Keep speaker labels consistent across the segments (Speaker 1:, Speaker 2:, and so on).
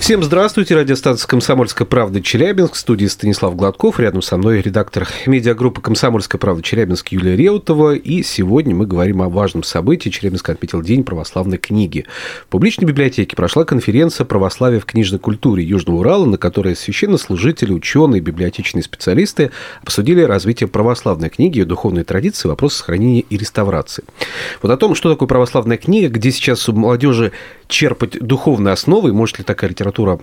Speaker 1: Всем здравствуйте. Радиостанция «Комсомольская правда» Челябинск. В студии Станислав Гладков. Рядом со мной редактор медиагруппы «Комсомольская правда» Челябинск Юлия Реутова. И сегодня мы говорим о важном событии. Челябинск отметил День православной книги. В публичной библиотеке прошла конференция «Православие в книжной культуре Южного Урала», на которой священнослужители, ученые, библиотечные специалисты обсудили развитие православной книги, ее духовные традиции, вопросы сохранения и реставрации. Вот о том, что такое православная книга, где сейчас у молодежи черпать духовные основы, может ли такая литература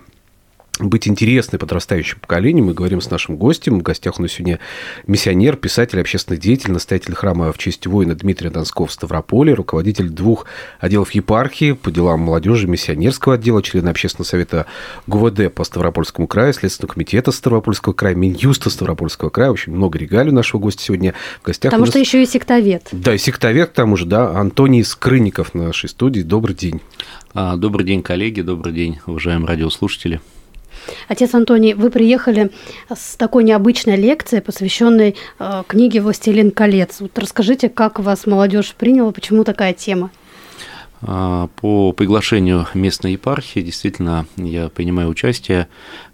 Speaker 1: быть интересной подрастающему поколению. Мы говорим с нашим гостем. В гостях у нас сегодня миссионер, писатель, общественный деятель, настоятель храма в честь воина Дмитрия Донского в Ставрополе, руководитель двух отделов епархии по делам молодежи, миссионерского отдела, член общественного совета ГУВД по Ставропольскому краю, Следственного комитета Ставропольского края, Минюста Ставропольского края. Очень много регалий у нашего гостя сегодня в гостях.
Speaker 2: Потому нас... что еще и сектовед.
Speaker 1: Да, и сектовед к тому же, да. Антоний Скрынников на нашей студии. Добрый день.
Speaker 3: А, добрый день, коллеги, добрый день, уважаемые радиослушатели.
Speaker 2: Отец Антоний, вы приехали с такой необычной лекцией, посвященной э, книге «Властелин колец». Вот расскажите, как вас молодежь приняла, почему такая тема?
Speaker 3: А, по приглашению местной епархии, действительно, я принимаю участие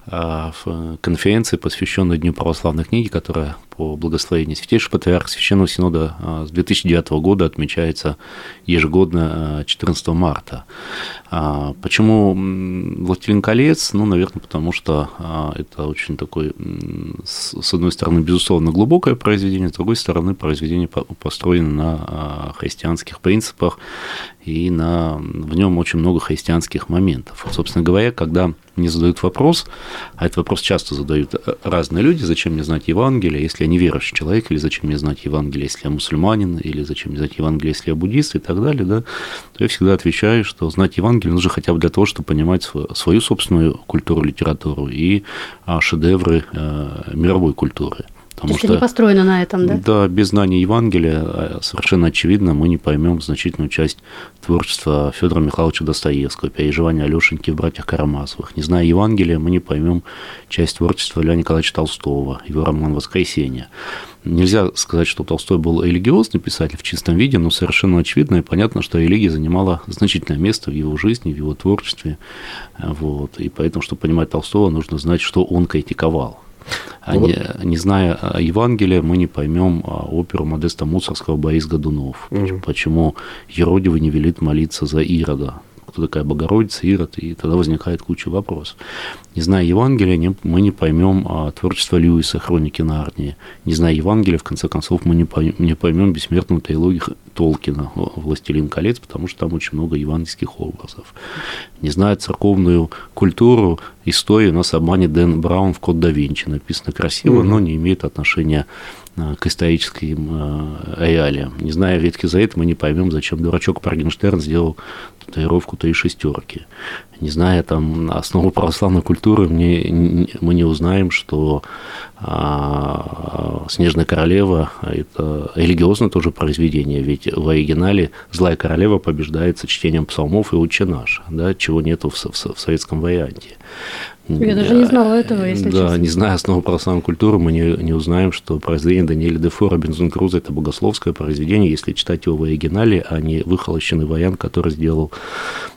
Speaker 3: в конференции, посвященной Дню православной книги, которая по благословению Святейшего Патриарха Священного Синода а, с 2009 года отмечается ежегодно 14 марта. Почему «Властелин колец»? Ну, наверное, потому что это очень такое, с одной стороны, безусловно, глубокое произведение, с другой стороны, произведение построено на христианских принципах, и на, в нем очень много христианских моментов. Собственно говоря, когда мне задают вопрос, а этот вопрос часто задают разные люди, зачем мне знать Евангелие, если я не верующий человек, или зачем мне знать Евангелие, если я мусульманин, или зачем мне знать Евангелие, если я буддист и так далее, да, то я всегда отвечаю, что знать Евангелие нужно хотя бы для того, чтобы понимать свою собственную культуру, литературу и а, шедевры э, мировой культуры.
Speaker 2: Потому То что, не построено на этом, да?
Speaker 3: Да, без знания Евангелия а, совершенно очевидно мы не поймем значительную часть творчества Федора Михайловича Достоевского, переживания Алешеньки в «Братьях Карамазовых». Не зная Евангелия, мы не поймем часть творчества Льва Николаевича Толстого, его роман «Воскресенье». Нельзя сказать, что Толстой был религиозный писатель в чистом виде, но совершенно очевидно и понятно, что религия занимала значительное место в его жизни, в его творчестве. Вот. И поэтому, чтобы понимать Толстого, нужно знать, что он критиковал. А вот. не, не зная Евангелия, мы не поймем а, оперу Модеста Мусорского «Борис Годунов». Угу. Почему Еродивый не велит молиться за Ирода кто такая Богородица, Ирод, и тогда возникает куча вопросов. Не зная Евангелия, не, мы не поймем а, творчество Льюиса, хроники Нарнии. Не зная Евангелия, в конце концов, мы не поймем, не поймем бессмертную трилогию Толкина «Властелин колец», потому что там очень много евангельских образов. Не зная церковную культуру, историю нас обманет Дэн Браун в «Код да Винчи». Написано красиво, mm-hmm. но не имеет отношения а, к историческим а, реалиям. Не зная Ветхий Завет, мы не поймем, зачем дурачок Паргенштерн сделал татуировку три шестерки. Не зная там основу православной культуры, мне, мы не узнаем, что а, «Снежная королева» – это религиозное тоже произведение, ведь в оригинале «Злая королева» побеждается чтением псалмов и «Отче наш», да, чего нету в, в, в советском варианте.
Speaker 2: Я даже не знала этого, если
Speaker 3: да,
Speaker 2: честно.
Speaker 3: не зная основу православной культуры, мы не, не узнаем, что произведение Даниэля Дефо «Робинзон Круза» – это богословское произведение, если читать его в оригинале, а не выхолощенный вариант, который сделал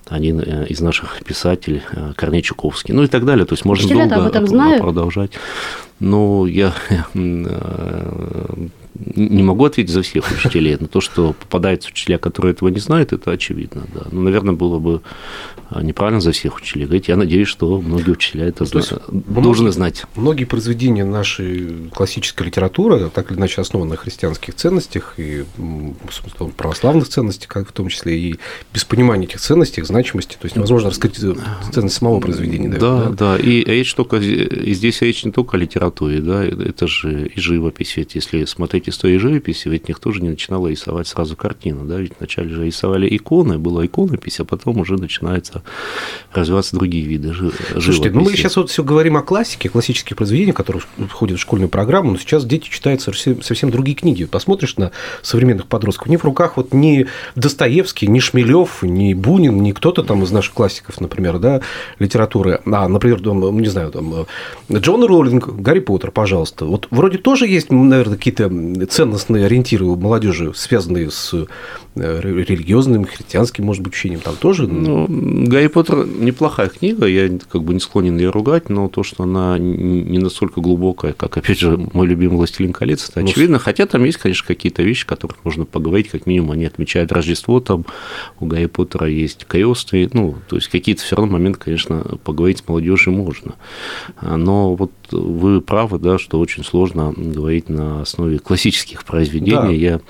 Speaker 3: один э, из наших писателей, э, Корней Чуковский, ну и так далее. То есть можно долго об этом знают? продолжать. Ну, я э, не могу ответить за всех учителей, но то, что попадаются учителя, которые этого не знают, это очевидно, да. Ну, наверное, было бы а, неправильно за всех учителей говорить. Я надеюсь, что многие учителя это ну, зна... должны знать.
Speaker 1: Многие произведения нашей классической литературы, так или иначе основаны на христианских ценностях и православных ценностях, как в том числе и без понимания этих ценностей, их значимости, то есть невозможно раскрыть ценность самого произведения.
Speaker 3: Да, да, да. И речь только, и здесь речь не только о литературе, да, это же и живопись, ведь если смотреть истории живописи, ведь никто же не начинал рисовать сразу картину, да, ведь вначале же рисовали иконы, была иконопись, а потом уже начинается развиваться другие виды живописи.
Speaker 1: Слушайте, ну мы сейчас вот все говорим о классике, классических произведениях, которые входят в школьную программу, но сейчас дети читают совсем, совсем другие книги. Посмотришь на современных подростков, не в руках вот ни Достоевский, ни Шмелев, ни Бунин, ни кто-то там из наших классиков, например, да, литературы, а, например, там, не знаю, там, Джон Роллинг, Гарри Поттер, пожалуйста. Вот вроде тоже есть, наверное, какие-то ценностные ориентиры у молодежи, связанные с религиозным, христианским, может быть, учением, там тоже?
Speaker 3: Ну, Гарри Поттер неплохая книга, я как бы не склонен ее ругать, но то, что она не настолько глубокая, как, опять же, мой любимый «Властелин колец», это ну, очевидно, хотя там есть, конечно, какие-то вещи, о которых можно поговорить, как минимум они отмечают Рождество, там у Гарри Поттера есть крест, ну, то есть какие-то все равно моменты, конечно, поговорить с молодежью можно. Но вот вы правы, да, что очень сложно говорить на основе классических произведений. Да. Я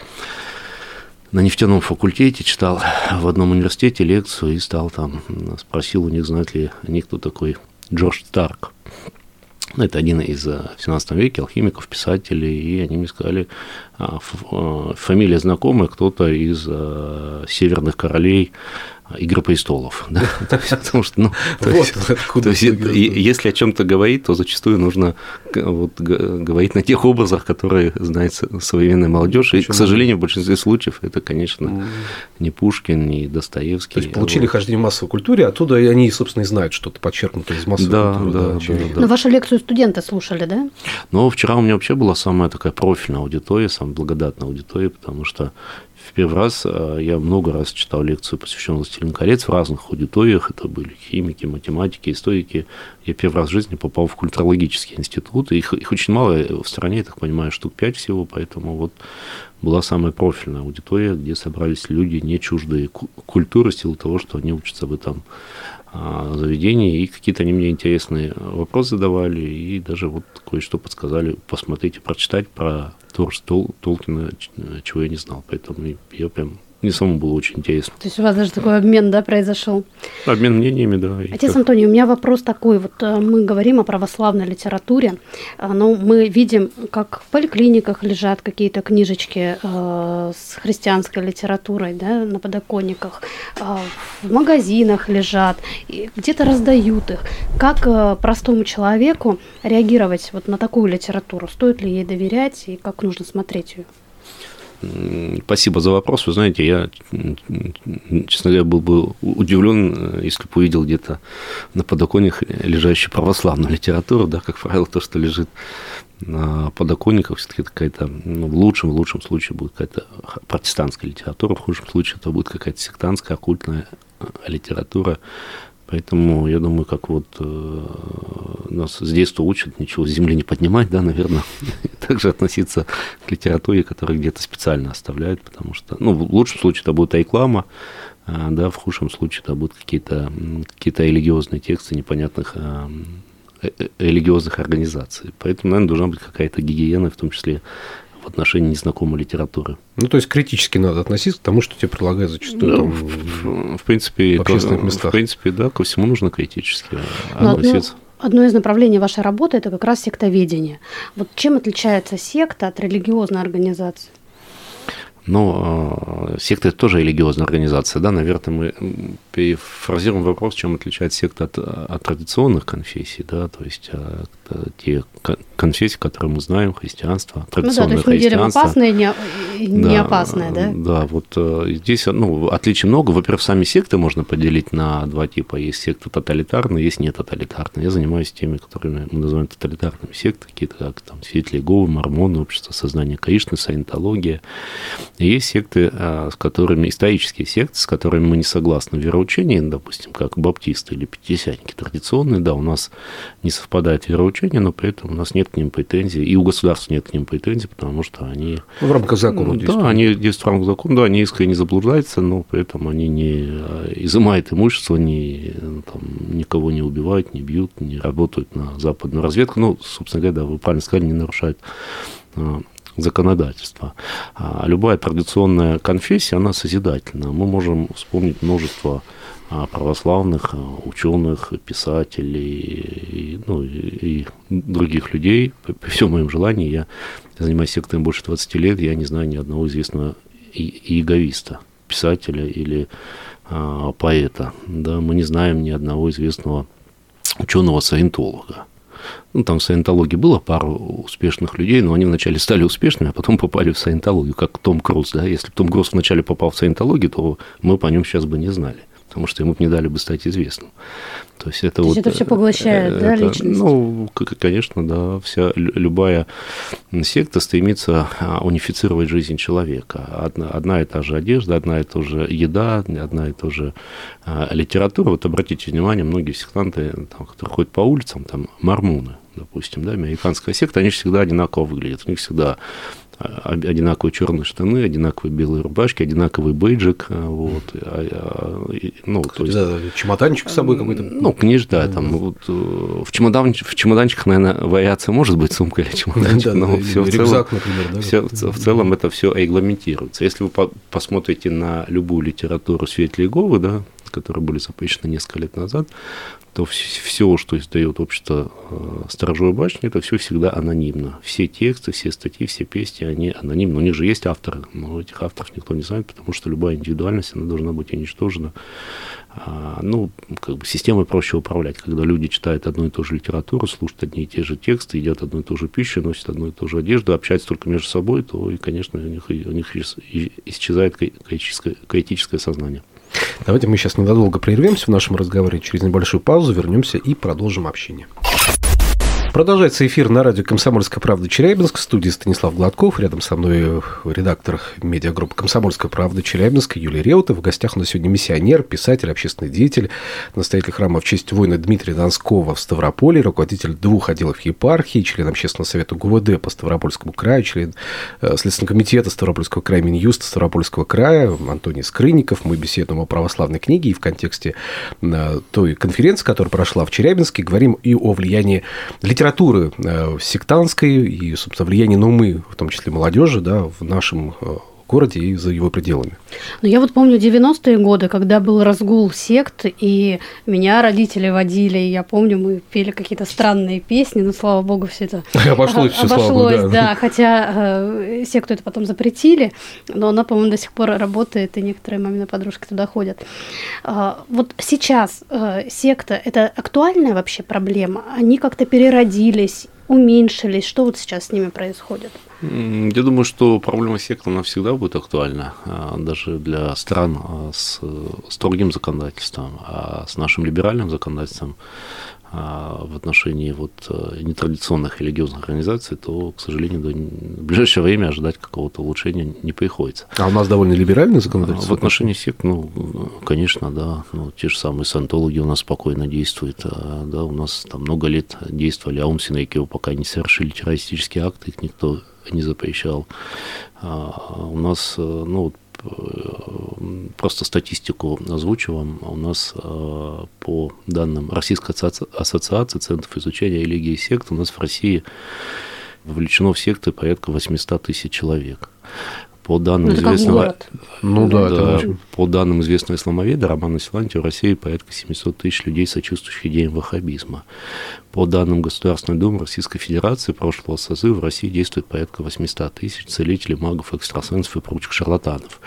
Speaker 3: на нефтяном факультете читал в одном университете лекцию и стал там, спросил у них, знают ли они, кто такой Джордж Старк. Это один из э, в 17 веке алхимиков, писателей, и они мне сказали, а, э, фамилия знакомая, кто-то из э, северных королей Игры престолов, да? Потому что, ну, то есть, то есть если о чем-то говорить, то зачастую нужно вот, говорить на тех образах, которые знает современная молодежь. И, к сожалению, в большинстве случаев это, конечно, не Пушкин, не Достоевский. То
Speaker 1: есть получили вот. хождение в массовой культуре, оттуда и они, собственно, и знают что-то подчеркнутое из массовой
Speaker 3: да,
Speaker 1: культуры.
Speaker 3: Да, да, да,
Speaker 2: да. Но вашу лекцию студенты слушали, да?
Speaker 3: Ну, вчера у меня вообще была самая такая профильная аудитория, самая благодатная аудитория, потому что в первый раз э, я много раз читал лекцию, посвященную «Властелин колец» в разных аудиториях. Это были химики, математики, историки. Я первый раз в жизни попал в культурологический институт. Их, их очень мало в стране, я так понимаю, штук пять всего. Поэтому вот была самая профильная аудитория, где собрались люди, не чуждые культуры, в силу того, что они учатся в этом а, заведении, и какие-то они мне интересные вопросы задавали, и даже вот кое-что подсказали посмотреть и прочитать про творчество Толкина, чего я не знал. Поэтому я прям мне самому было очень интересно.
Speaker 2: То есть у вас даже такой обмен, да, произошел?
Speaker 3: Обмен мнениями, да.
Speaker 2: Отец как... Антоний, у меня вопрос такой. Вот э, мы говорим о православной литературе, э, но мы видим, как в поликлиниках лежат какие-то книжечки э, с христианской литературой, да, на подоконниках, в магазинах лежат, где-то раздают их. Как простому человеку реагировать вот на такую литературу? Стоит ли ей доверять и как нужно смотреть ее?
Speaker 3: Спасибо за вопрос. Вы знаете, я, честно говоря, был бы удивлен, если бы увидел где-то на подоконниках лежащую православную литературу, да, как правило, то, что лежит на подоконниках, все-таки какая-то, ну, в лучшем, в лучшем случае будет какая-то протестантская литература, в худшем случае это будет какая-то сектантская, оккультная литература. Поэтому я думаю, как вот э, нас с детства учат ничего с земли не поднимать, да, наверное, также относиться к литературе, которая где-то специально оставляют, потому что, ну, в лучшем случае это будет реклама, а, да, в худшем случае это будут какие-то какие религиозные тексты непонятных а, э, э, религиозных организаций. Поэтому, наверное, должна быть какая-то гигиена, в том числе в отношении незнакомой литературы.
Speaker 1: Ну, то есть критически надо относиться к тому, что тебе предлагают зачастую
Speaker 3: да, там, в, в принципе, в общественных местах. В принципе, да, ко всему нужно критически
Speaker 2: Но относиться. Одно, одно из направлений вашей работы – это как раз сектоведение. Вот чем отличается секта от религиозной организации?
Speaker 3: Но э, секта – это тоже религиозная организация, да, наверное, мы перефразируем вопрос, чем отличается секта от, от традиционных конфессий, да, то есть э, те конфессии, которые мы знаем, христианство, традиционное ну да, то есть христианство.
Speaker 2: опасное и не, не да, опасное, да?
Speaker 3: Да, вот э, здесь ну, отличий много. Во-первых, сами секты можно поделить на два типа. Есть секты тоталитарные, есть не тоталитарные. Я занимаюсь теми, которыми мы называем тоталитарными секты, какие-то как там свидетели Иеговы, мормоны, общество сознания Кришны, саентология. Есть секты, э, с которыми, исторические секты, с которыми мы не согласны в вероучении, допустим, как баптисты или пятидесятники традиционные, да, у нас не совпадает вероучение, но при этом у нас нет к ним претензий, и у государства нет к ним претензий, потому что они...
Speaker 1: В рамках закона
Speaker 3: ну, действуют. Да, они действуют в рамках закона, да, они искренне заблуждаются, но при этом они не э, изымают имущество, не, там, никого не убивают, не бьют, не работают на западную разведку. Ну, собственно говоря, да, вы правильно сказали, не нарушают э, законодательства. А любая традиционная конфессия, она созидательна. Мы можем вспомнить множество а, православных а, ученых, писателей и, ну, и других людей. При всем моем желании, я занимаюсь сектором больше 20 лет, я не знаю ни одного известного иеговиста, писателя или а, поэта. Да, мы не знаем ни одного известного ученого-саентолога. Ну, там в саентологии было пару успешных людей, но они вначале стали успешными, а потом попали в саентологию, как Том Круз. Да? Если бы Том Круз вначале попал в саентологию, то мы по нем сейчас бы не знали. Потому что ему не дали бы стать известным.
Speaker 2: То есть это То вот... Это все поглощает, это, да, личность?
Speaker 3: Ну, конечно, да. Вся, любая секта стремится а, унифицировать жизнь человека. Одна, одна и та же одежда, одна и та же еда, одна и та же а, литература. Вот обратите внимание, многие сектанты, там, которые ходят по улицам, там, мормоны, допустим, да, американская секта, они всегда одинаково выглядят. У них всегда одинаковые черные штаны, одинаковые белые рубашки, одинаковый бейджик. Э, вот, а,
Speaker 1: а, ну, то есть, да, чемоданчик с собой какой-то.
Speaker 3: Ну, книж, да, там вот, э, в, чемодан, в чемоданчиках, наверное, вариация может быть сумка или чемоданчик, да, но все в целом, например, да, все, в целом это все регламентируется. Если вы посмотрите на любую литературу Светли и Говы, да, которые были запрещены несколько лет назад, то все, что издает общество э, Сторожевой башни, это все всегда анонимно. Все тексты, все статьи, все песни, они анонимны. У них же есть авторы, но этих авторов никто не знает, потому что любая индивидуальность, она должна быть уничтожена. А, ну, как бы системой проще управлять, когда люди читают одну и ту же литературу, слушают одни и те же тексты, едят одну и ту же пищу, носят одну и ту же одежду, общаются только между собой, то, и, конечно, у них, у них исчезает критическое, критическое сознание.
Speaker 1: Давайте мы сейчас ненадолго прервемся в нашем разговоре, через небольшую паузу вернемся и продолжим общение. Продолжается эфир на радио «Комсомольская правда» Челябинск. В студии Станислав Гладков. Рядом со мной редактор медиагруппы «Комсомольская правда» Челябинск Юлия Реута. В гостях у нас сегодня миссионер, писатель, общественный деятель, настоятель храма в честь воина Дмитрия Донского в Ставрополе, руководитель двух отделов епархии, член общественного совета ГУВД по Ставропольскому краю, член э, Следственного комитета Ставропольского края Минюста Ставропольского края Антоний Скрынников. Мы беседуем о православной книге и в контексте э, той конференции, которая прошла в Челябинске, говорим и о влиянии литературы литературы э, сектантской и, собственно, влияние на умы, в том числе молодежи, да, в нашем э, городе и за его пределами.
Speaker 2: Ну, я вот помню 90-е годы, когда был разгул сект, и меня родители водили, и я помню, мы пели какие-то странные песни, но, слава богу, все это
Speaker 1: обошлось, все,
Speaker 2: обошлось слава богу, да. да, хотя э, секту это потом запретили, но она, по-моему, до сих пор работает, и некоторые мамины подружки туда ходят. Э, вот сейчас э, секта – это актуальная вообще проблема? Они как-то переродились, уменьшились? Что вот сейчас с ними происходит?
Speaker 3: Я думаю, что проблема сект, она всегда будет актуальна, а, даже для стран а, с строгим законодательством, а с нашим либеральным законодательством в отношении вот э, нетрадиционных религиозных организаций, то, к сожалению, до в ближайшее время ожидать какого-то улучшения не приходится.
Speaker 1: А у нас довольно либеральное законодательство?
Speaker 3: В отношении сект, ну, конечно, да. Ну, те же самые сантологи у нас спокойно действуют. Да, у нас там много лет действовали, а Умсинейки пока не совершили террористические акты, их никто не запрещал. У нас, э, ну, просто статистику озвучу вам. У нас э, по данным Российской ассоциации центров изучения религии и сект, у нас в России вовлечено в секты порядка 800 тысяч человек. По данным ну, известного, ну, да, да, по данным известного исламоведа Романа Силанти, в России порядка 700 тысяч людей, сочувствующих идеям ваххабизма. По данным Государственной Думы Российской Федерации прошлого созыва в России действует порядка 800 тысяч целителей, магов, экстрасенсов и прочих шарлатанов.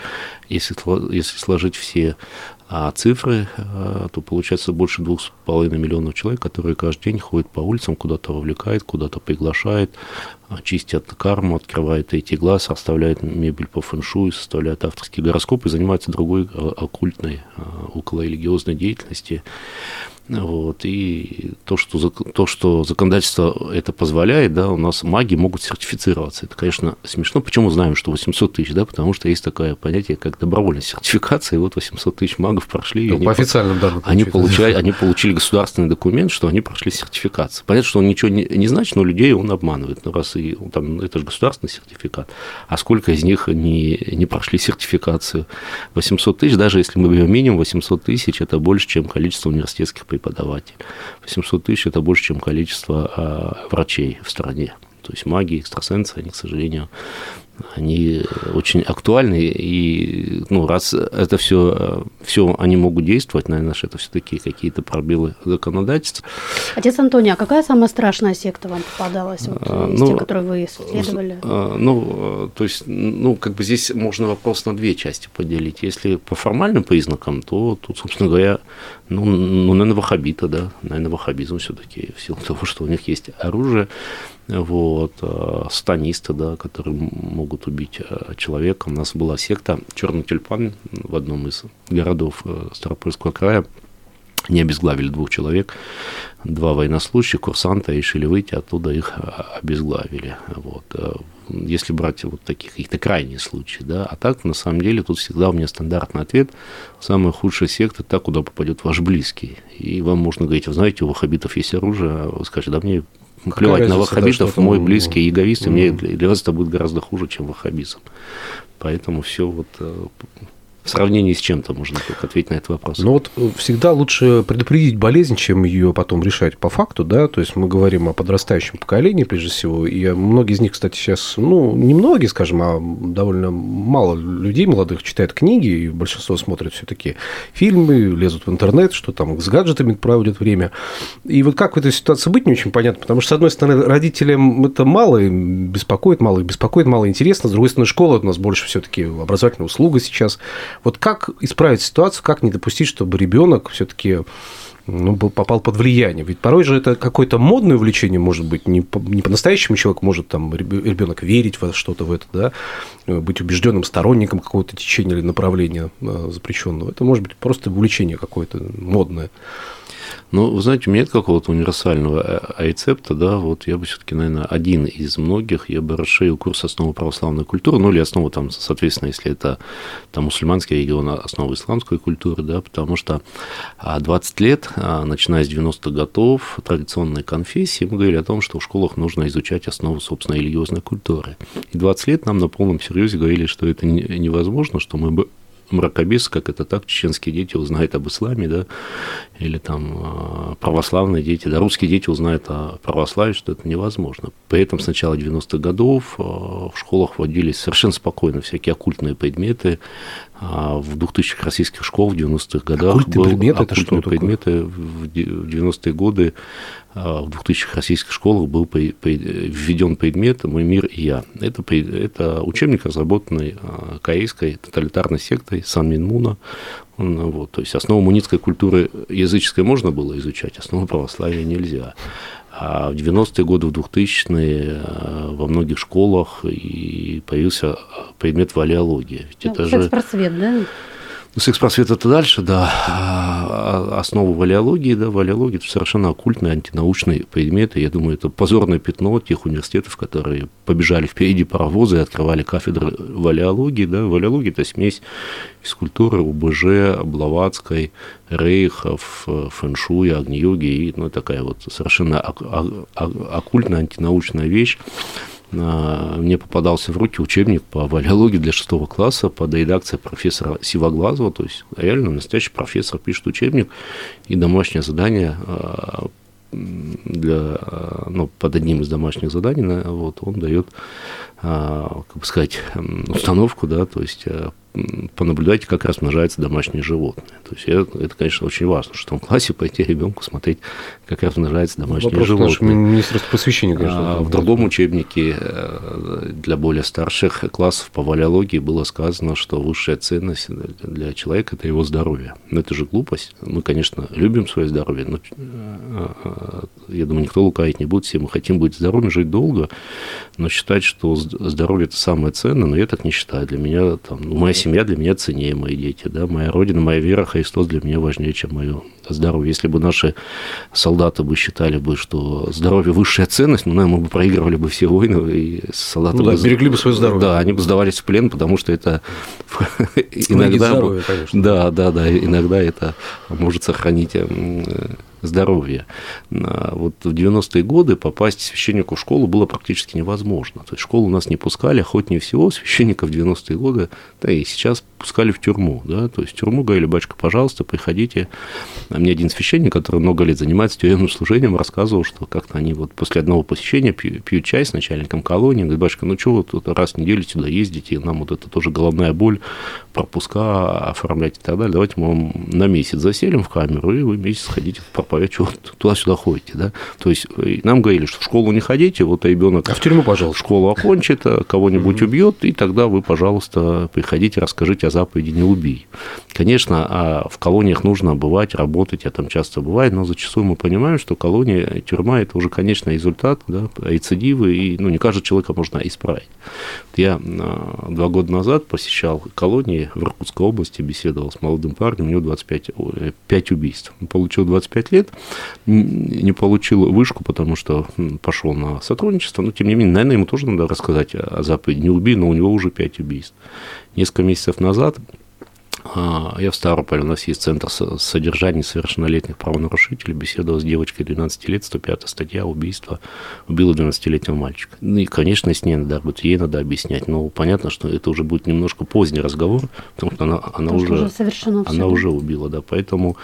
Speaker 3: Если, если сложить все а, цифры, а, то получается больше 2,5 миллионов человек, которые каждый день ходят по улицам, куда-то вовлекает, куда-то приглашает, чистят карму, открывают эти глаз, расставляют мебель по фэншую, составляют авторские гороскопы занимаются другой а, оккультной, а, околорелигиозной деятельностью. Вот, и то что, то, что законодательство это позволяет, да, у нас маги могут сертифицироваться. Это, конечно, смешно. Почему знаем, что 800 тысяч? Да, потому что есть такое понятие, как добровольная сертификация, и вот 800 тысяч магов прошли.
Speaker 1: Ну, по официальным данным.
Speaker 3: Они, получали, они получили государственный документ, что они прошли сертификацию. Понятно, что он ничего не, не значит, но людей он обманывает. Ну, раз и, там, это же государственный сертификат. А сколько из них не, не прошли сертификацию? 800 тысяч, даже если мы берем минимум 800 тысяч, это больше, чем количество университетских преподавателей преподаватель. 800 тысяч – это больше, чем количество а, врачей в стране. То есть маги, экстрасенсы, они, к сожалению, они очень актуальны, и ну, раз это все, все они могут действовать, наверное, это все-таки какие-то пробелы законодательства.
Speaker 2: Отец Антоний, а какая самая страшная секта вам попадалась вот, а, из ну, тех, которые вы исследовали?
Speaker 3: А, ну, то есть, ну, как бы здесь можно вопрос на две части поделить. Если по формальным признакам, то тут, собственно говоря, ну, ну наверное, ваххабита, да, наверное, ваххабизм все-таки в силу того, что у них есть оружие, вот, станисты, да, которые могут могут убить э, человека. У нас была секта «Черный тюльпан» в одном из городов э, Старопольского края. Не обезглавили двух человек, два военнослужащих, курсанта, решили выйти, оттуда их обезглавили. Вот. Если брать вот таких каких-то крайние случаи, да, а так, на самом деле, тут всегда у меня стандартный ответ. Самая худшая секта – та, куда попадет ваш близкий. И вам можно говорить, вы знаете, у ваххабитов есть оружие, а вы скажете, да мне плевать на ваххабитов, мой близкий эгоист, и мне для вас это будет гораздо хуже, чем ваххабизм. Поэтому все вот э, в сравнении с чем-то можно только ответить на этот вопрос.
Speaker 1: Ну вот э, всегда лучше предупредить болезнь, чем ее потом решать по факту, да, то есть мы говорим о подрастающем поколении прежде всего, и многие из них, кстати, сейчас, ну, не многие, скажем, а довольно мало людей молодых читают книги, и большинство смотрят все-таки фильмы, лезут в интернет, что там с гаджетами проводят время. И вот как в этой ситуации быть, не очень понятно, потому что, с одной стороны, родителям это мало беспокоит, мало их беспокоит, мало интересно, с другой стороны, школа у нас больше все-таки образовательная услуга сейчас, вот как исправить ситуацию, как не допустить, чтобы ребенок все-таки ну, был, попал под влияние. Ведь порой же это какое-то модное увлечение, может быть, не, по, не по-настоящему человек может там ребенок верить во что-то в это, да, быть убежденным сторонником какого-то течения или направления э, запрещенного. Это может быть просто увлечение какое-то модное.
Speaker 3: Ну, вы знаете, у меня нет какого-то универсального э, рецепта, да, вот я бы все-таки, наверное, один из многих, я бы расширил курс основы православной культуры, ну, или основу там, соответственно, если это там мусульманский регион, основы исламской культуры, да, потому что 20 а, лет, а, начиная с 90-х годов, традиционной конфессии, мы говорили о том, что в школах нужно изучать основу, собственно, религиозной культуры. И 20 лет нам на полном серьезе говорили, что это невозможно, что мы бы мракобес, как это так, чеченские дети узнают об исламе, да, или там а, православные дети, да, русские дети узнают о православии, что это невозможно. При этом с начала 90-х годов а, в школах вводились совершенно спокойно всякие оккультные предметы, а в 2000-х российских школ в 90-х годах
Speaker 1: оккультные был предметы, это что
Speaker 3: предметы в 90-е годы а, в 2000-х российских школах был введен предмет «Мой мир и я». Это, это учебник, разработанный а, корейской тоталитарной сектой Сан Минмуна. Вот, то есть основу мунитской культуры языческой можно было изучать, основу православия нельзя. А в 90-е годы, в 2000-е а, во многих школах и появился предмет валиологии.
Speaker 2: Ведь ну, это же... просвет, да?
Speaker 3: Ну, секс-просвет это дальше, да. Основу валиологии, да, валиология это совершенно оккультный, антинаучный предмет. И я думаю, это позорное пятно тех университетов, которые побежали впереди паровоза и открывали кафедры валиологии. Да. Валиология – это смесь физкультуры, УБЖ, Блаватской, Рейхов, фэншуя, агни-йоги и ну, такая вот совершенно оккультная, антинаучная вещь. А, мне попадался в руки учебник по валиологии для шестого класса под редакцией профессора Сивоглазова, то есть реально настоящий профессор пишет учебник, и домашнее задание а, для, а, ну, под одним из домашних заданий, вот, он дает, как бы сказать, установку, да, то есть понаблюдайте, как размножаются домашние животные. То есть это, это конечно, очень важно, что в классе пойти ребенку смотреть, как размножаются домашние Вопрос животные.
Speaker 1: Министерство просвещения, конечно.
Speaker 3: А в другом учебнике э, для более старших классов по валиологии было сказано, что высшая ценность для человека – это его здоровье. Но это же глупость. Мы, конечно, любим свое здоровье, но э, я думаю, никто лукавить не будет. Все мы хотим быть здоровыми, жить долго, но считать, что здоровье – это самое ценное, но я так не считаю. Для меня там, ну, моя семья для меня ценнее, мои дети, да, моя родина, моя вера, Христос для меня важнее, чем мое здоровье. Если бы наши солдаты бы считали бы, что здоровье высшая ценность, ну, наверное, мы бы проигрывали бы все войны, и солдаты ну,
Speaker 1: да, бы... берегли бы свое здоровье.
Speaker 3: Да, они бы сдавались в плен, потому что это иногда... Здоровье, конечно. Да, да, да, иногда это может сохранить здоровья. Вот в 90-е годы попасть священнику в школу было практически невозможно. То есть школу нас не пускали, охотнее всего священников в 90-е годы, да и сейчас пускали в тюрьму. Да? То есть в тюрьму говорили, батюшка, пожалуйста, приходите. А мне один священник, который много лет занимается тюремным служением, рассказывал, что как-то они вот после одного посещения пьют чай с начальником колонии, говорит, батюшка, ну чего вы тут раз в неделю сюда ездите, нам вот это тоже головная боль, пропуска оформлять и так далее. Давайте мы вам на месяц заселим в камеру, и вы месяц ходите проповедь, вот туда-сюда ходите, да. То есть нам говорили, что в школу не ходите, вот ребенок
Speaker 1: а в тюрьму, пожалуйста.
Speaker 3: школу окончит, а кого-нибудь убьет, и тогда вы, пожалуйста, приходите, расскажите о заповеди «не убий». Конечно, а в колониях нужно бывать, работать, я там часто бываю, но зачастую мы понимаем, что колония, тюрьма – это уже конечный результат, да, рецидивы, и ну, не каждого человека можно исправить. Я а, два года назад посещал колонии в Иркутской области, беседовал с молодым парнем, у него 25, 5 убийств. Он получил 25 лет, не получил вышку, потому что пошел на сотрудничество, но тем не менее, наверное, ему тоже надо рассказать о заповеди «не убий», но у него уже 5 убийств. Несколько месяцев назад я в Ставрополе, у нас есть центр содержания совершеннолетних правонарушителей, беседовал с девочкой 12 лет, 105 статья, убийство, убила 12-летнего мальчика. Ну и, конечно, с ней надо будет, ей надо объяснять, но понятно, что это уже будет немножко поздний разговор, потому что она, она, уже, уже она уже убила, да, поэтому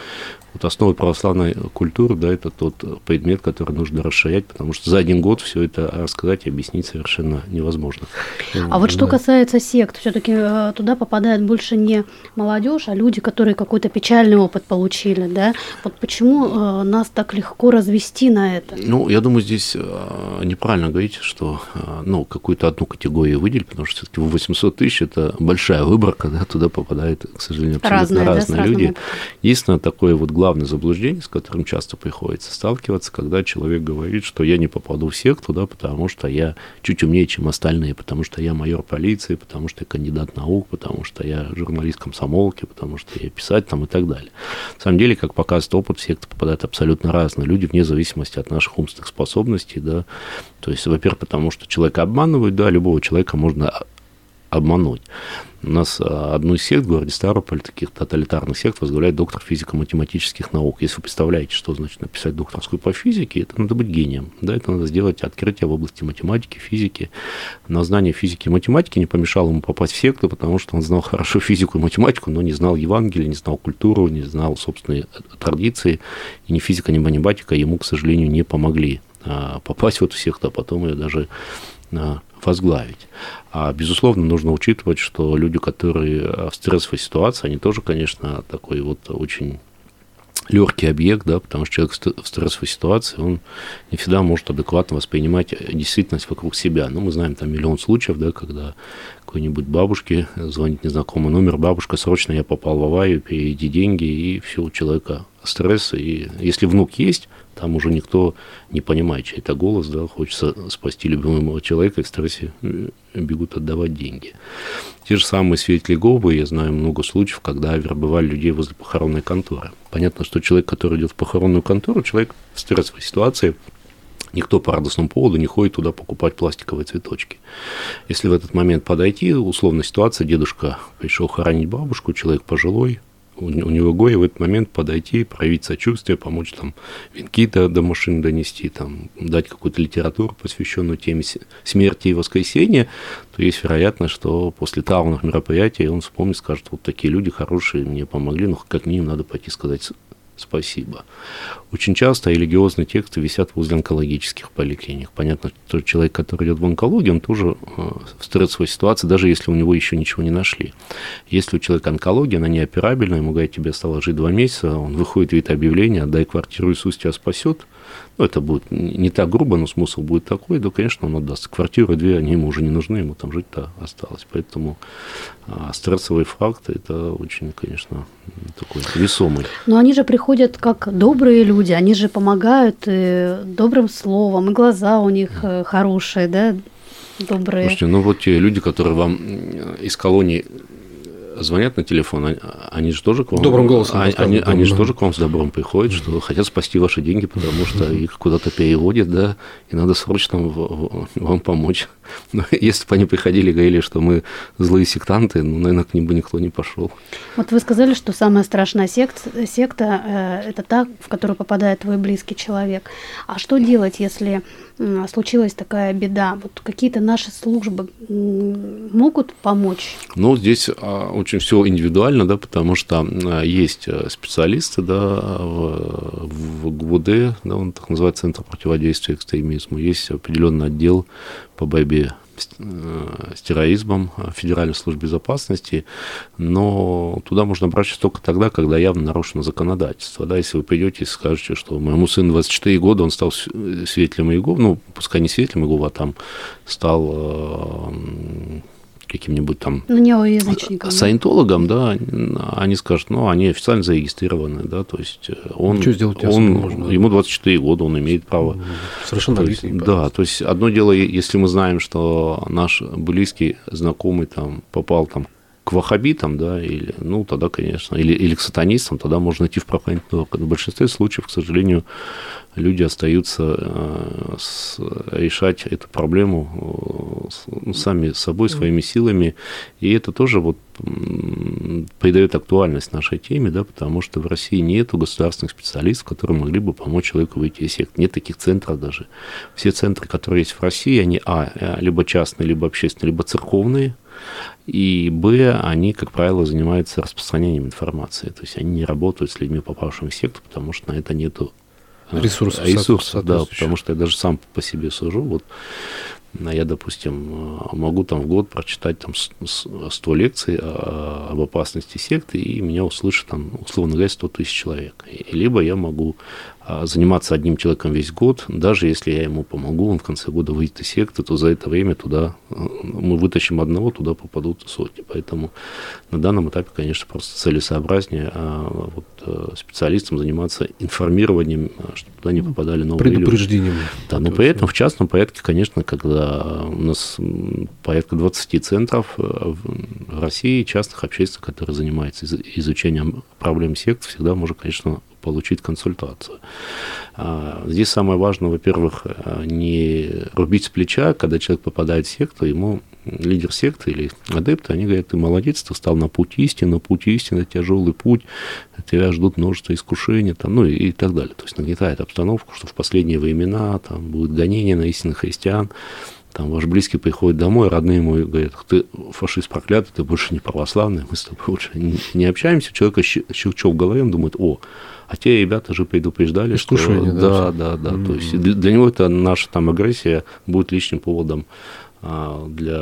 Speaker 3: вот основа православной культуры, да, это тот предмет, который нужно расширять, потому что за один год все это рассказать и объяснить совершенно невозможно.
Speaker 2: А вот что касается сект, все-таки э, туда попадает больше не молодежь, а люди, которые какой-то печальный опыт получили, да? Вот почему э, нас так легко развести на это?
Speaker 3: Ну, я думаю, здесь э, неправильно говорить, что ну, какую-то одну категорию выделить, потому что все-таки 800 тысяч – это большая выборка, да, туда попадают, к сожалению, абсолютно разные, разные да, люди. Единственное, такое вот главное заблуждение, с которым часто приходится сталкиваться, когда человек говорит, что я не попаду в секту, да, потому что я чуть умнее, чем остальные, потому что я майор полиции, потому что я кандидат наук, потому что я журналист комсомолки, потому что я писать там и так далее. На самом деле, как показывает опыт, в секты попадают абсолютно разные люди, вне зависимости от наших умственных способностей, да. То есть, во-первых, потому что человека обманывают, да, любого человека можно обмануть. У нас а, одну из сект в городе Ставрополь, таких тоталитарных сект, возглавляет доктор физико-математических наук. Если вы представляете, что значит написать докторскую по физике, это надо быть гением. Да, это надо сделать открытие в области математики, физики. На знание физики и математики не помешало ему попасть в секту, потому что он знал хорошо физику и математику, но не знал Евангелия, не знал культуру, не знал собственные э, традиции. И ни физика, ни математика ему, к сожалению, не помогли а, попасть в эту секту, а потом ее даже а, возглавить. А, безусловно, нужно учитывать, что люди, которые в стрессовой ситуации, они тоже, конечно, такой вот очень легкий объект, да, потому что человек в стрессовой ситуации, он не всегда может адекватно воспринимать действительность вокруг себя. Ну, мы знаем там миллион случаев, да, когда какой-нибудь бабушке звонит незнакомый номер, бабушка, срочно я попал в аварию, переведи деньги, и все, у человека стресс. И если внук есть, там уже никто не понимает, чей это голос, да, хочется спасти любимого человека, и в стрессе э, бегут отдавать деньги. Те же самые свидетели Говы, я знаю много случаев, когда вербовали людей возле похоронной конторы. Понятно, что человек, который идет в похоронную контору, человек в стрессовой ситуации, Никто по радостному поводу не ходит туда покупать пластиковые цветочки. Если в этот момент подойти, условная ситуация, дедушка пришел хоронить бабушку, человек пожилой, у, него горе в этот момент подойти, проявить сочувствие, помочь там венки до, до машины донести, там, дать какую-то литературу, посвященную теме смерти и воскресения, то есть вероятность, что после травмных мероприятий он вспомнит, скажет, вот такие люди хорошие мне помогли, но как минимум надо пойти сказать спасибо. Очень часто религиозные тексты висят возле онкологических поликлиник. Понятно, что человек, который идет в онкологию, он тоже э, в стрессовой ситуации, даже если у него еще ничего не нашли. Если у человека онкология, она неоперабельна, ему говорят, тебе осталось жить два месяца, он выходит вид объявления, отдай квартиру, Иисус тебя спасет – ну, это будет не так грубо, но смысл будет такой, да, конечно, он отдаст. Квартиры две, они ему уже не нужны, ему там жить-то осталось. Поэтому а, стрессовый факт – это очень, конечно, такой весомый.
Speaker 2: Но они же приходят как добрые люди, они же помогают и добрым словом, и глаза у них э, хорошие, да, добрые.
Speaker 3: Слушайте, ну вот те люди, которые вам из колонии звонят на телефон, они же тоже к вам...
Speaker 1: Добрым голосом.
Speaker 3: Они, они, они же тоже к вам с добром приходят, что хотят спасти ваши деньги, потому что их куда-то переводят, да, и надо срочно вам помочь. Но если бы они приходили и говорили, что мы злые сектанты, ну, наверное, к ним бы никто не пошел.
Speaker 2: Вот вы сказали, что самая страшная сект, секта э, – это та, в которую попадает твой близкий человек. А что делать, если случилась такая беда? Вот какие-то наши службы могут помочь?
Speaker 3: Ну, здесь а, очень все индивидуально, да, потому что есть специалисты, да, в, в ГУВД, да, он так называется Центр противодействия экстремизму, есть определенный отдел по борьбе Э, с терроризмом Федеральной службы безопасности, но туда можно обращаться только тогда, когда явно нарушено законодательство. Да, если вы придете и скажете, что моему сыну 24 года, он стал светлым Иеговы, ну, пускай не светлым Иеговы, а там стал э, каким-нибудь там
Speaker 2: ну, неоязычником,
Speaker 3: саентологом, да, они скажут, ну, они официально зарегистрированы, да, то есть э, он,
Speaker 1: Что сделать
Speaker 3: он можно? ему 24 года, он имеет право.
Speaker 1: Совершенно
Speaker 3: то есть, Да, то есть одно дело, если мы знаем, что наш близкий знакомый там попал там к ваххабитам, да, или, ну, тогда, конечно, или, или к сатанистам, тогда можно идти в правоохранительный орган. В большинстве случаев, к сожалению, люди остаются э, с, решать эту проблему э, сами собой, своими силами, и это тоже вот придает актуальность нашей теме, да, потому что в России нет государственных специалистов, которые могли бы помочь человеку выйти из секты. Нет таких центров даже. Все центры, которые есть в России, они, а, либо частные, либо общественные, либо церковные, и Б, они, как правило, занимаются распространением информации. То есть они не работают с людьми, попавшими в секту, потому что на это нету
Speaker 1: ресурсов.
Speaker 3: Ресурсов, да, потому что я даже сам по себе сужу. Вот я, допустим, могу там в год прочитать там 100 лекций об опасности секты, и меня услышит там, условно говоря, 100 тысяч человек. Либо я могу а, заниматься одним человеком весь год, даже если я ему помогу, он в конце года выйдет из секты, то за это время туда а, мы вытащим одного, туда попадут сотни. Поэтому на данном этапе, конечно, просто целесообразнее а вот э, специалистам заниматься информированием, чтобы туда не попадали новые
Speaker 1: Предупреждением.
Speaker 3: люди. Да, но при этом в частном порядке, конечно, когда у нас порядка 20 центров э, в России, частных общественных, которые занимаются изучением проблем сект, всегда можно, конечно, получить консультацию. А, здесь самое важное, во-первых, э, не рубить с плеча, когда человек попадает в секту, ему лидер секты или адепты, они говорят, ты молодец, ты стал на путь истины, путь истины, тяжелый путь, тебя ждут множество искушений, там, ну и, и так далее. То есть нагнетает обстановку, что в последние времена там будет гонение на истинных христиан, там ваш близкий приходит домой, родные ему говорят, ты фашист проклятый, ты больше не православный, мы с тобой лучше не, не общаемся. Человек щелчок в голове, он думает, о, а те ребята же предупреждали,
Speaker 1: Искушение,
Speaker 3: что... Да, да, да. Mm-hmm. То есть для, для него это наша там агрессия будет лишним поводом для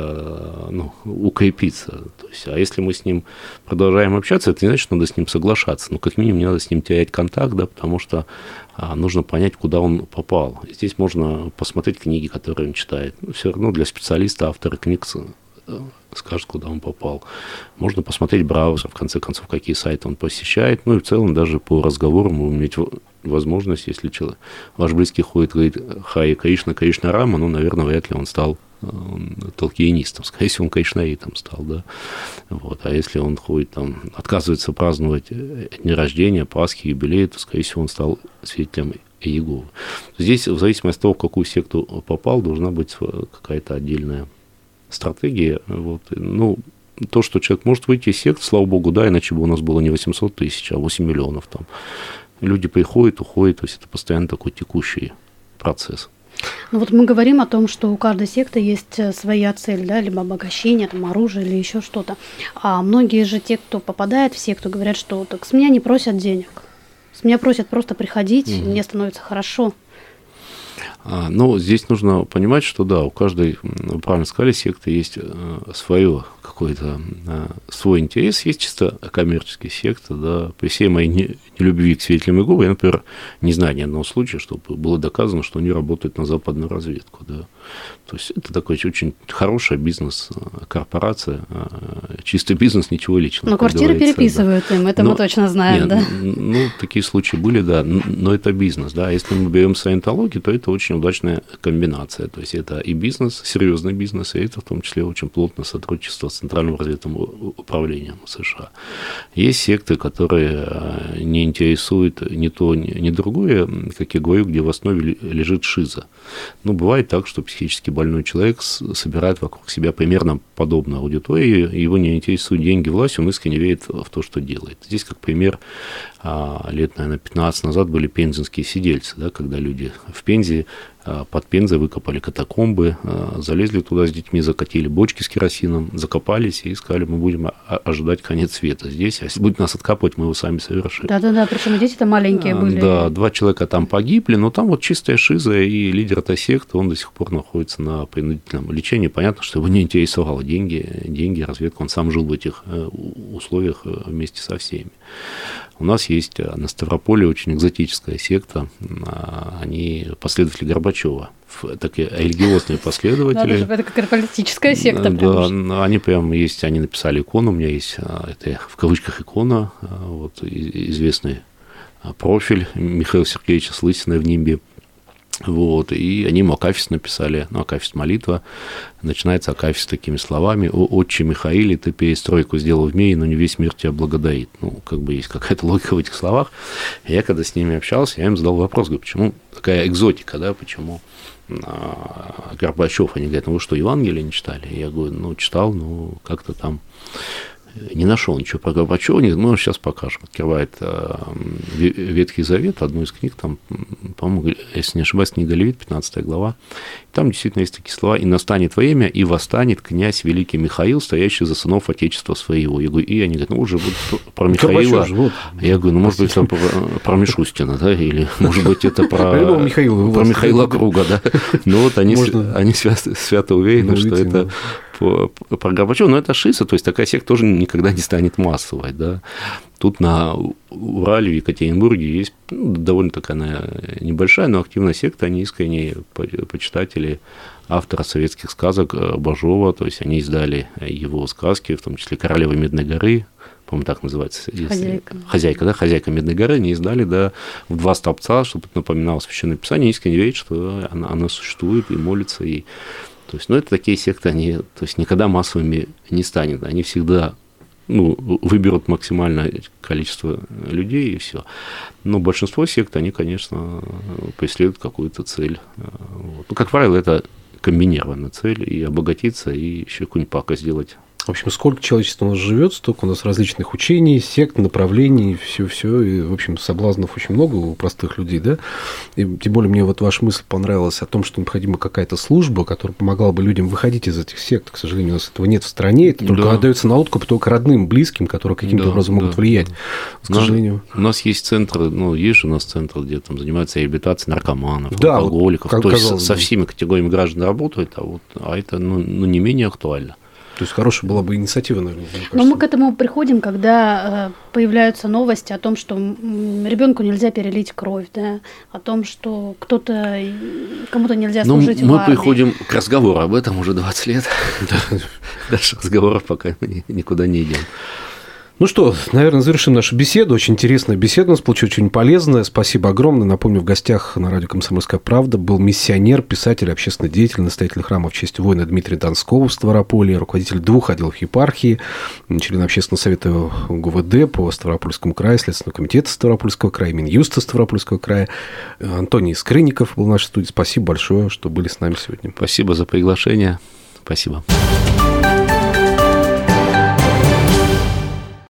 Speaker 3: ну, укрепиться. То есть, а если мы с ним продолжаем общаться, это не значит, что надо с ним соглашаться. Ну, как минимум, не надо с ним терять контакт, да, потому что а, нужно понять, куда он попал. Здесь можно посмотреть книги, которые он читает. Ну, все равно для специалиста авторы книг скажет, куда он попал. Можно посмотреть браузер, в конце концов, какие сайты он посещает. Ну и в целом даже по разговорам иметь возможность, если человек, ваш близкий ходит, говорит, хай, Кришна, Кришна Рама, ну, наверное, вряд ли он стал э, толкиенистом, скорее всего, он кришнаитом стал, да, вот, а если он ходит там, отказывается праздновать дни рождения, Пасхи, юбилей, то, скорее всего, он стал свидетелем Иеговы. Здесь, в зависимости от того, в какую секту попал, должна быть какая-то отдельная стратегии. Вот. Ну, то, что человек может выйти из секты, слава богу, да, иначе бы у нас было не 800 тысяч, а 8 миллионов там. Люди приходят, уходят, то есть это постоянно такой текущий процесс.
Speaker 2: Ну вот мы говорим о том, что у каждой секты есть э, своя цель, да, либо обогащение, там, оружие или еще что-то. А многие же те, кто попадает в секту, говорят, что так с меня не просят денег. С меня просят просто приходить, угу. мне становится хорошо.
Speaker 3: А, ну, здесь нужно понимать, что да, у каждой, вы правильно сказали, секты есть э, свое какой-то э, свой интерес, есть чисто коммерческий секта, да, при всей моей нелюбви к светлым иглам, я, например, не знаю ни одного случая, чтобы было доказано, что они работают на западную разведку, да. То есть это такой очень хорошая бизнес-корпорация, э, чистый бизнес, ничего личного.
Speaker 2: Но квартиры переписывают да. им, это но, мы точно знаем, нет, да?
Speaker 3: Ну, такие случаи были, да, но это бизнес, да. Если мы берем саентологию, то это очень удачная комбинация, то есть это и бизнес, серьезный бизнес, и это в том числе очень плотное сотрудничество с Центральным разведным управлением США. Есть секты, которые э, не интересуют ни то, ни другое, как я говорю, где в основе лежит шиза. Ну, бывает так, что психически больной человек собирает вокруг себя примерно подобную аудиторию, его не интересуют деньги, власть, он искренне верит в то, что делает. Здесь, как пример, а, лет, наверное, 15 назад были пензенские сидельцы, да, когда люди в Пензе под Пензой выкопали катакомбы, э, залезли туда с детьми, закатили бочки с керосином, закопались и сказали, мы будем ожидать конец света здесь. А если будет нас откапывать, мы его сами совершим.
Speaker 2: Да-да-да, причем дети-то маленькие были.
Speaker 3: Да, два человека там погибли, но там вот чистая шиза, и лидер этой секты, он до сих пор находится на принудительном лечении. Понятно, что его не интересовало деньги, деньги, разведка. Он сам жил в этих условиях вместе со всеми. У нас есть э, на Ставрополе очень экзотическая секта. А, они последователи Горбачева. Такие религиозные последователи.
Speaker 2: это как политическая секта.
Speaker 3: Да, они прям есть, они написали икону, у меня есть, а, это в кавычках икона, вот известный профиль Михаила Сергеевича Слысина в Нимбе. Вот, и они ему Акафист написали, ну, Акафист молитва, начинается Акафист такими словами, «О, отче Михаиле, ты перестройку сделал в мире, но не весь мир тебя благодарит». Ну, как бы есть какая-то логика в этих словах. И я когда с ними общался, я им задал вопрос, говорю, почему такая экзотика, да, почему а, Горбачев, они говорят, ну вы что, Евангелие не читали? Я говорю, ну, читал, ну, как-то там не нашел ничего про Горбачева, но сейчас покажем. Открывает э, Ветхий Завет, одну из книг, там, по-моему, если не ошибаюсь, книга Левит, 15 глава. Там действительно есть такие слова. «И настанет время, и восстанет князь великий Михаил, стоящий за сынов Отечества своего». Я говорю, и они говорят, ну, уже вот про Михаила. Вот. Я говорю, ну, может быть, это про, про Мишустина, да, или, может быть, это про, Михаила, про Михаила Круга, да. Ну, вот они, они свято, свято уверены, что это про Горбачева, но это шиса, то есть такая секта тоже никогда не станет массовой, да. Тут на Урале, в Екатеринбурге есть ну, довольно такая небольшая, но активная секта, они искренние почитатели автора советских сказок э, Бажова, то есть они издали его сказки, в том числе «Королева Медной горы», по-моему, так называется.
Speaker 2: Хозяйка.
Speaker 3: Хозяйка, да, хозяйка Медной горы, они издали, да, в два столбца, чтобы это напоминало Священное Писание, искренне верят, что она, она существует и молится, и то есть, ну, это такие секты, они то есть, никогда массовыми не станут. Они всегда ну, выберут максимальное количество людей и все. Но большинство сект, они, конечно, преследуют какую-то цель. Вот. Ну, как правило, это комбинированная цель и обогатиться, и еще какую-нибудь пакость сделать
Speaker 1: в общем, сколько человечества у нас живет, столько у нас различных учений, сект, направлений, все-все. И, в общем, соблазнов очень много у простых людей, да. И тем более мне вот ваша мысль понравилась о том, что необходима какая-то служба, которая помогала бы людям выходить из этих сект. К сожалению, у нас этого нет в стране. Это только да. отдается на откуп только родным, близким, которые каким-то да, образом могут да, влиять. К сожалению.
Speaker 3: У нас есть центры, ну, есть же у нас центры, где там занимаются реабилитацией наркоманов, да, алкоголиков. Вот, То есть со всеми категориями граждан работают, а, вот, а это ну, ну, не менее актуально.
Speaker 1: То есть хорошая была бы инициатива, наверное.
Speaker 2: Но мы к этому приходим, когда э, появляются новости о том, что ребенку нельзя перелить кровь, да, о том, что кто-то кому-то нельзя ну, служить
Speaker 3: мы
Speaker 2: в армии.
Speaker 3: приходим к разговору об этом уже 20 лет. Дальше разговоров пока никуда не идем.
Speaker 1: Ну что, наверное, завершим нашу беседу. Очень интересная беседа у нас получилась, очень полезная. Спасибо огромное. Напомню, в гостях на радио «Комсомольская правда» был миссионер, писатель, общественный деятель, настоятель храма в честь воина Дмитрий Донского в Ставрополе, руководитель двух отделов епархии, член общественного совета ГУВД по Ставропольскому краю, Следственного комитета Ставропольского края, Минюста Ставропольского края. Антоний Скрынников был в нашей студии. Спасибо большое, что были с нами сегодня.
Speaker 3: Спасибо за приглашение. Спасибо.